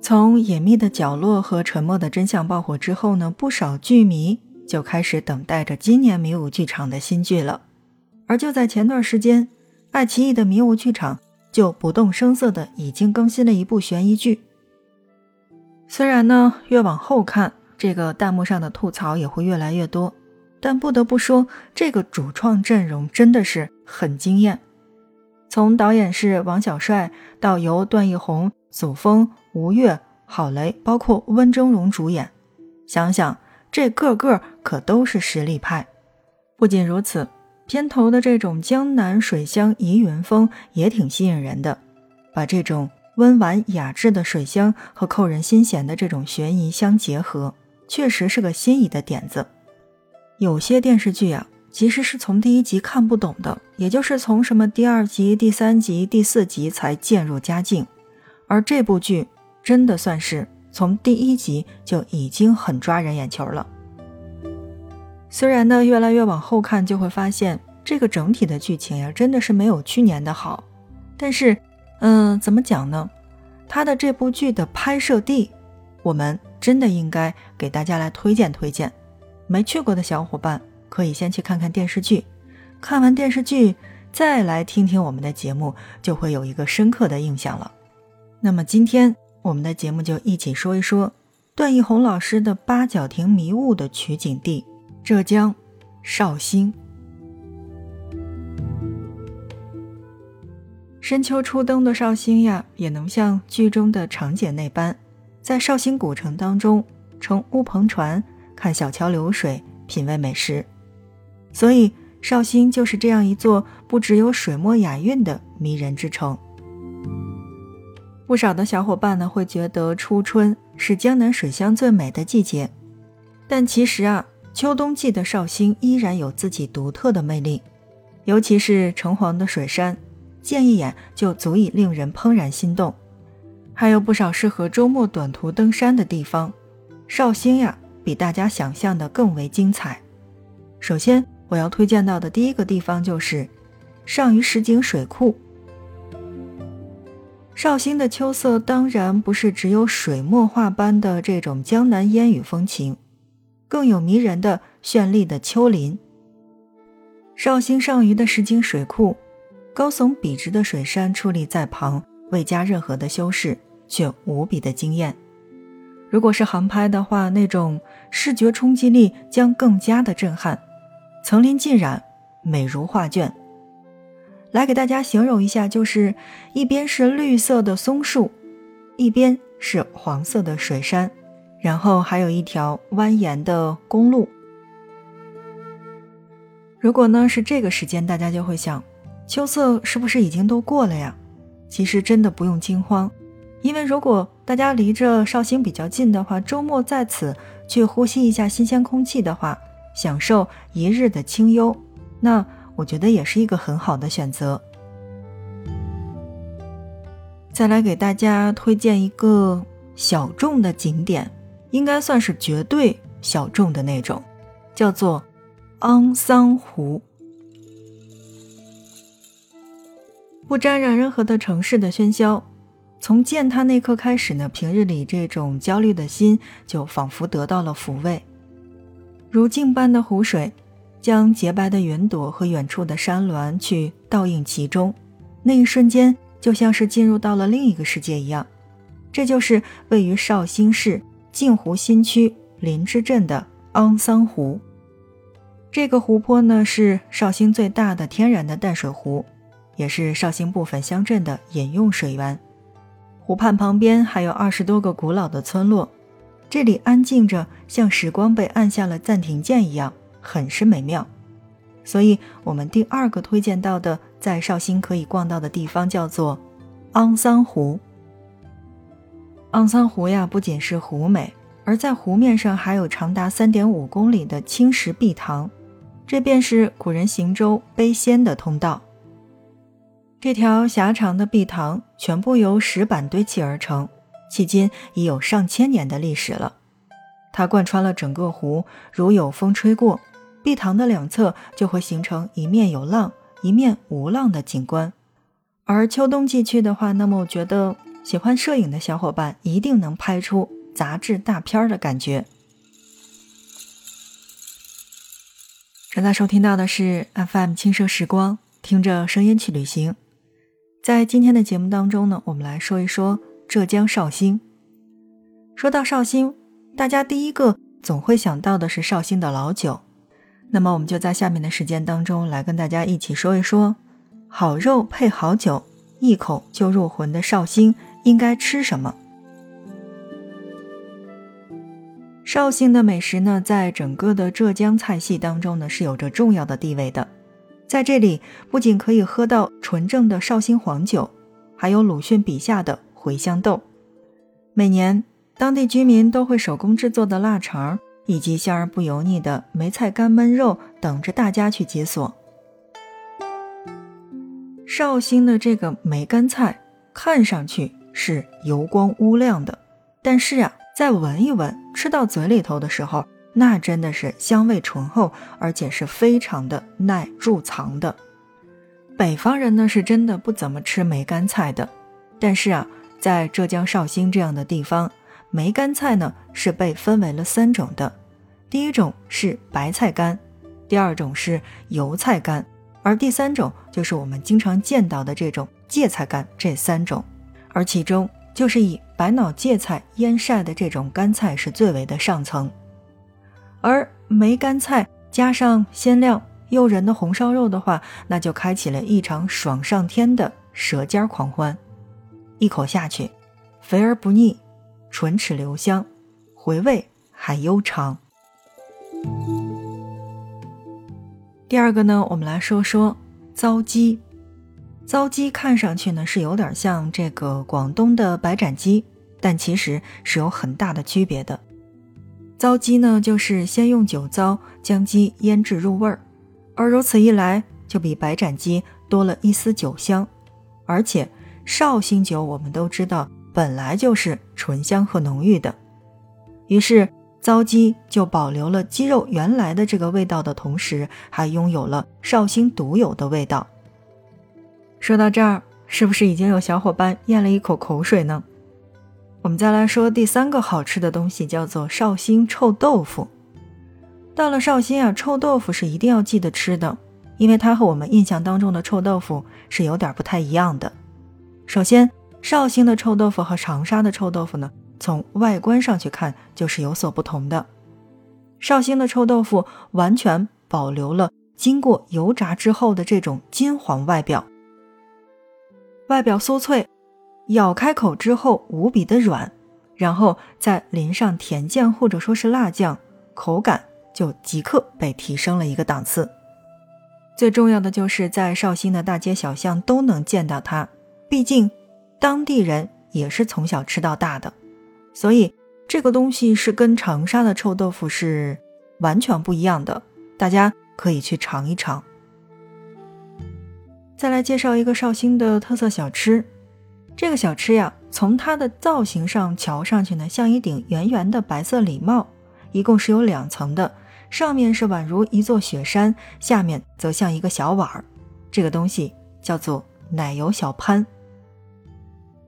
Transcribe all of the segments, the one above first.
从隐秘的角落和沉默的真相爆火之后呢，不少剧迷就开始等待着今年迷雾剧场的新剧了。而就在前段时间，爱奇艺的迷雾剧场就不动声色的已经更新了一部悬疑剧。虽然呢，越往后看，这个弹幕上的吐槽也会越来越多，但不得不说，这个主创阵容真的是很惊艳。从导演是王小帅，到由段奕宏、祖峰、吴越、郝蕾，包括温峥嵘主演，想想这个个可都是实力派。不仅如此，片头的这种江南水乡疑云风也挺吸引人的，把这种温婉雅致的水乡和扣人心弦的这种悬疑相结合。确实是个心仪的点子。有些电视剧啊，其实是从第一集看不懂的，也就是从什么第二集、第三集、第四集才渐入佳境。而这部剧真的算是从第一集就已经很抓人眼球了。虽然呢，越来越往后看就会发现这个整体的剧情呀，真的是没有去年的好。但是，嗯，怎么讲呢？他的这部剧的拍摄地，我们。真的应该给大家来推荐推荐，没去过的小伙伴可以先去看看电视剧，看完电视剧再来听听我们的节目，就会有一个深刻的印象了。那么今天我们的节目就一起说一说段奕宏老师的《八角亭迷雾》的取景地——浙江绍兴。深秋初冬的绍兴呀，也能像剧中的长姐那般。在绍兴古城当中，乘乌篷船，看小桥流水，品味美食，所以绍兴就是这样一座不只有水墨雅韵的迷人之城。不少的小伙伴呢会觉得初春是江南水乡最美的季节，但其实啊，秋冬季的绍兴依然有自己独特的魅力，尤其是橙黄的水山，见一眼就足以令人怦然心动。还有不少适合周末短途登山的地方，绍兴呀，比大家想象的更为精彩。首先，我要推荐到的第一个地方就是上虞石井水库。绍兴的秋色当然不是只有水墨画般的这种江南烟雨风情，更有迷人的绚丽的丘陵。绍兴上虞的石井水库，高耸笔直的水山矗立在旁。未加任何的修饰，却无比的惊艳。如果是航拍的话，那种视觉冲击力将更加的震撼。层林尽染，美如画卷。来给大家形容一下，就是一边是绿色的松树，一边是黄色的水杉，然后还有一条蜿蜒的公路。如果呢是这个时间，大家就会想，秋色是不是已经都过了呀？其实真的不用惊慌，因为如果大家离着绍兴比较近的话，周末在此去呼吸一下新鲜空气的话，享受一日的清幽，那我觉得也是一个很好的选择。再来给大家推荐一个小众的景点，应该算是绝对小众的那种，叫做昂桑湖。不沾染任何的城市的喧嚣，从见他那刻开始呢，平日里这种焦虑的心就仿佛得到了抚慰。如镜般的湖水，将洁白的云朵和远处的山峦去倒映其中，那一瞬间就像是进入到了另一个世界一样。这就是位于绍兴市镜湖新区林芝镇的昂桑湖。这个湖泊呢，是绍兴最大的天然的淡水湖。也是绍兴部分乡镇的饮用水源。湖畔旁边还有二十多个古老的村落，这里安静着，像时光被按下了暂停键一样，很是美妙。所以，我们第二个推荐到的在绍兴可以逛到的地方叫做昂桑湖。昂桑湖呀，不仅是湖美，而在湖面上还有长达三点五公里的青石碧塘，这便是古人行舟背仙的通道。这条狭长的碧塘全部由石板堆砌而成，迄今已有上千年的历史了。它贯穿了整个湖，如有风吹过，碧塘的两侧就会形成一面有浪、一面无浪的景观。而秋冬季去的话，那么我觉得喜欢摄影的小伙伴一定能拍出杂志大片的感觉。正在收听到的是 FM 轻奢时光，听着声音去旅行。在今天的节目当中呢，我们来说一说浙江绍兴。说到绍兴，大家第一个总会想到的是绍兴的老酒。那么我们就在下面的时间当中来跟大家一起说一说，好肉配好酒，一口就入魂的绍兴应该吃什么？绍兴的美食呢，在整个的浙江菜系当中呢，是有着重要的地位的。在这里，不仅可以喝到纯正的绍兴黄酒，还有鲁迅笔下的茴香豆。每年，当地居民都会手工制作的腊肠。以及香而不油腻的梅菜干焖肉等着大家去解锁。绍兴的这个梅干菜看上去是油光乌亮的，但是啊，再闻一闻，吃到嘴里头的时候，那真的是香味醇厚，而且是非常的耐贮藏的。北方人呢是真的不怎么吃梅干菜的，但是啊，在浙江绍兴这样的地方。梅干菜呢是被分为了三种的，第一种是白菜干，第二种是油菜干，而第三种就是我们经常见到的这种芥菜干。这三种，而其中就是以白脑芥菜腌晒的这种干菜是最为的上层，而梅干菜加上鲜亮诱人的红烧肉的话，那就开启了一场爽上天的舌尖狂欢，一口下去，肥而不腻。唇齿留香，回味还悠长。第二个呢，我们来说说糟鸡。糟鸡看上去呢是有点像这个广东的白斩鸡，但其实是有很大的区别的。糟鸡呢就是先用酒糟将鸡腌制入味儿，而如此一来就比白斩鸡多了一丝酒香，而且绍兴酒我们都知道。本来就是醇香和浓郁的，于是糟鸡就保留了鸡肉原来的这个味道的同时，还拥有了绍兴独有的味道。说到这儿，是不是已经有小伙伴咽了一口口水呢？我们再来说第三个好吃的东西，叫做绍兴臭豆腐。到了绍兴啊，臭豆腐是一定要记得吃的，因为它和我们印象当中的臭豆腐是有点不太一样的。首先，绍兴的臭豆腐和长沙的臭豆腐呢，从外观上去看就是有所不同的。绍兴的臭豆腐完全保留了经过油炸之后的这种金黄外表，外表酥脆，咬开口之后无比的软，然后再淋上甜酱或者说是辣酱，口感就即刻被提升了一个档次。最重要的就是在绍兴的大街小巷都能见到它，毕竟。当地人也是从小吃到大的，所以这个东西是跟长沙的臭豆腐是完全不一样的。大家可以去尝一尝。再来介绍一个绍兴的特色小吃，这个小吃呀，从它的造型上瞧上去呢，像一顶圆圆的白色礼帽，一共是有两层的，上面是宛如一座雪山，下面则像一个小碗儿。这个东西叫做奶油小潘。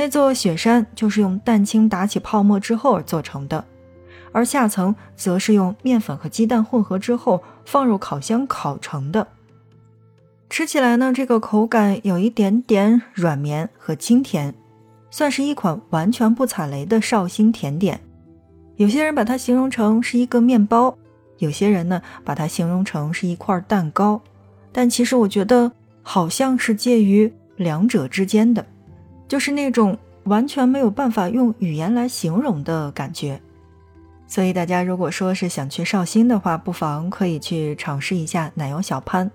那座雪山就是用蛋清打起泡沫之后而做成的，而下层则是用面粉和鸡蛋混合之后放入烤箱烤成的。吃起来呢，这个口感有一点点软绵和清甜，算是一款完全不踩雷的绍兴甜点。有些人把它形容成是一个面包，有些人呢把它形容成是一块蛋糕，但其实我觉得好像是介于两者之间的。就是那种完全没有办法用语言来形容的感觉，所以大家如果说是想去绍兴的话，不妨可以去尝试一下奶油小潘。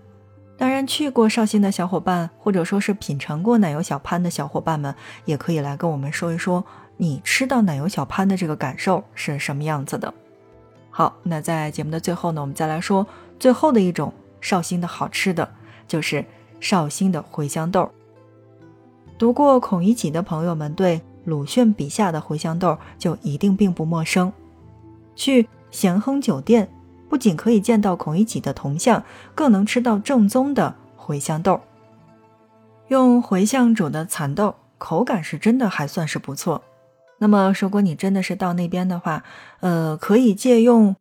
当然，去过绍兴的小伙伴，或者说是品尝过奶油小潘的小伙伴们，也可以来跟我们说一说，你吃到奶油小潘的这个感受是什么样子的。好，那在节目的最后呢，我们再来说最后的一种绍兴的好吃的，就是绍兴的茴香豆。读过孔乙己的朋友们，对鲁迅笔下的茴香豆就一定并不陌生。去咸亨酒店，不仅可以见到孔乙己的铜像，更能吃到正宗的茴香豆。用茴香煮的蚕豆，口感是真的还算是不错。那么，如果你真的是到那边的话，呃，可以借用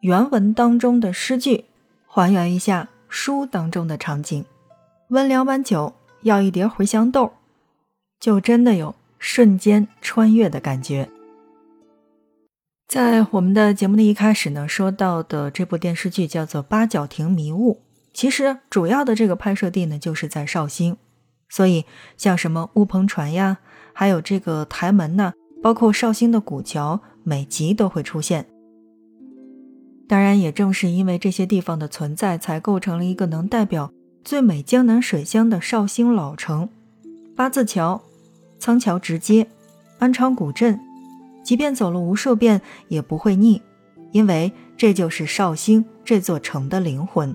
原文当中的诗句，还原一下书当中的场景。温两碗酒，要一碟茴香豆，就真的有瞬间穿越的感觉。在我们的节目的一开始呢，说到的这部电视剧叫做《八角亭迷雾》，其实主要的这个拍摄地呢，就是在绍兴。所以，像什么乌篷船呀，还有这个台门呐，包括绍兴的古桥，每集都会出现。当然，也正是因为这些地方的存在，才构成了一个能代表最美江南水乡的绍兴老城。八字桥、仓桥直街、安昌古镇，即便走了无数遍也不会腻，因为这就是绍兴这座城的灵魂。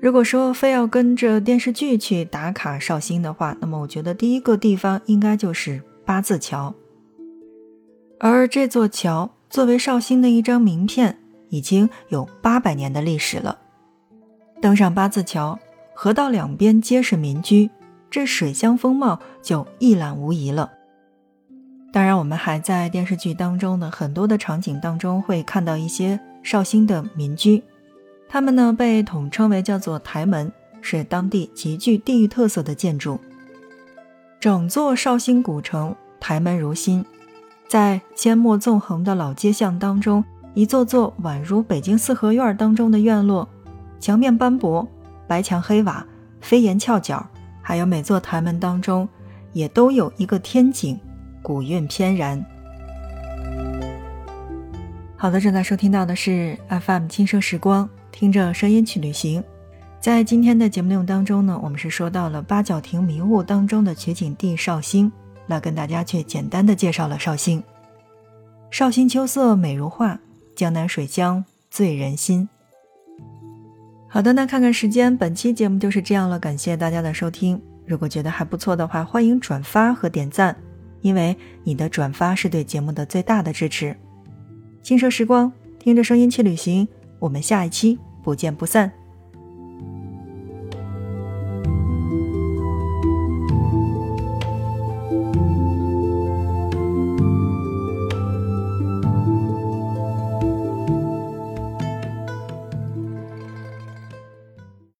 如果说非要跟着电视剧去打卡绍兴的话，那么我觉得第一个地方应该就是八字桥。而这座桥作为绍兴的一张名片，已经有八百年的历史了。登上八字桥，河道两边皆是民居，这水乡风貌就一览无遗了。当然，我们还在电视剧当中的很多的场景当中会看到一些绍兴的民居。它们呢被统称为叫做台门，是当地极具地域特色的建筑。整座绍兴古城台门如新，在阡陌纵横的老街巷当中，一座座宛如北京四合院当中的院落，墙面斑驳，白墙黑瓦，飞檐翘角，还有每座台门当中也都有一个天井，古韵翩然。好的，正在收听到的是 FM 轻声时光。听着声音去旅行，在今天的节目内容当中呢，我们是说到了八角亭迷雾当中的取景地绍兴，那跟大家去简单的介绍了绍兴。绍兴秋色美如画，江南水乡醉人心。好的，那看看时间，本期节目就是这样了，感谢大家的收听。如果觉得还不错的话，欢迎转发和点赞，因为你的转发是对节目的最大的支持。轻奢时光，听着声音去旅行。我们下一期不见不散。